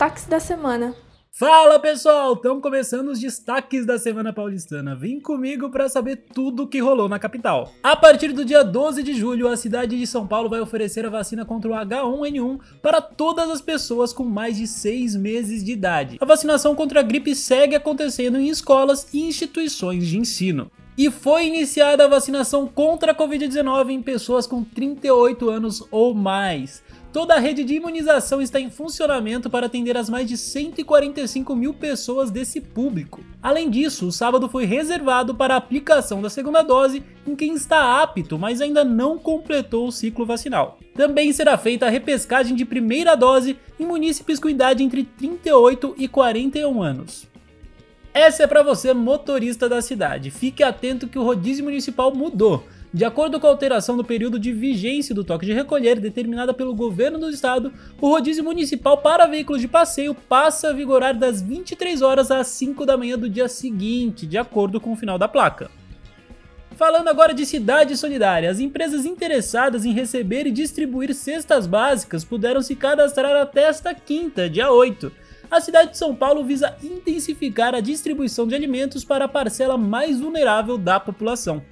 destaques da semana. Fala pessoal, estamos começando os destaques da semana paulistana. Vem comigo para saber tudo o que rolou na capital. A partir do dia 12 de julho, a cidade de São Paulo vai oferecer a vacina contra o H1N1 para todas as pessoas com mais de 6 meses de idade. A vacinação contra a gripe segue acontecendo em escolas e instituições de ensino. E foi iniciada a vacinação contra a Covid-19 em pessoas com 38 anos ou mais. Toda a rede de imunização está em funcionamento para atender as mais de 145 mil pessoas desse público. Além disso, o sábado foi reservado para a aplicação da segunda dose em quem está apto, mas ainda não completou o ciclo vacinal. Também será feita a repescagem de primeira dose em munícipes com idade entre 38 e 41 anos. Essa é para você, motorista da cidade. Fique atento que o rodízio municipal mudou. De acordo com a alteração do período de vigência do toque de recolher determinada pelo governo do estado, o rodízio municipal para veículos de passeio passa a vigorar das 23 horas às 5 da manhã do dia seguinte, de acordo com o final da placa. Falando agora de cidade solidária, as empresas interessadas em receber e distribuir cestas básicas puderam se cadastrar até esta quinta, dia 8. A cidade de São Paulo visa intensificar a distribuição de alimentos para a parcela mais vulnerável da população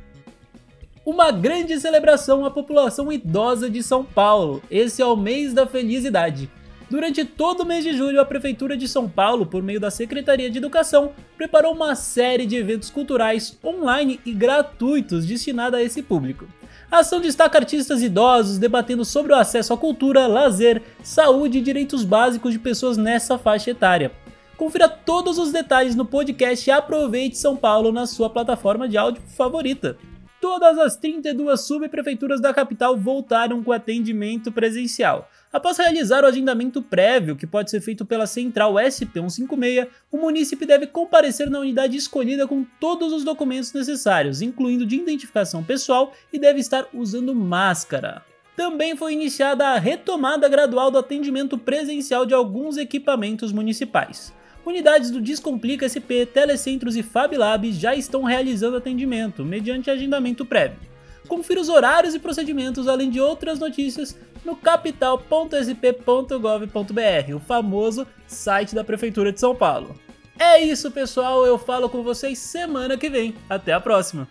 uma grande celebração à população idosa de São Paulo. Esse é o mês da felicidade. Durante todo o mês de julho, a Prefeitura de São Paulo, por meio da Secretaria de Educação, preparou uma série de eventos culturais online e gratuitos destinados a esse público. A ação destaca artistas idosos debatendo sobre o acesso à cultura, lazer, saúde e direitos básicos de pessoas nessa faixa etária. Confira todos os detalhes no podcast e aproveite São Paulo na sua plataforma de áudio favorita todas as 32 subprefeituras da capital voltaram com atendimento presencial. Após realizar o agendamento prévio, que pode ser feito pela central SP156, o munícipe deve comparecer na unidade escolhida com todos os documentos necessários, incluindo de identificação pessoal, e deve estar usando máscara. Também foi iniciada a retomada gradual do atendimento presencial de alguns equipamentos municipais. Unidades do Descomplica SP, Telecentros e FabLab já estão realizando atendimento, mediante agendamento prévio. Confira os horários e procedimentos, além de outras notícias, no capital.sp.gov.br, o famoso site da Prefeitura de São Paulo. É isso, pessoal. Eu falo com vocês semana que vem. Até a próxima.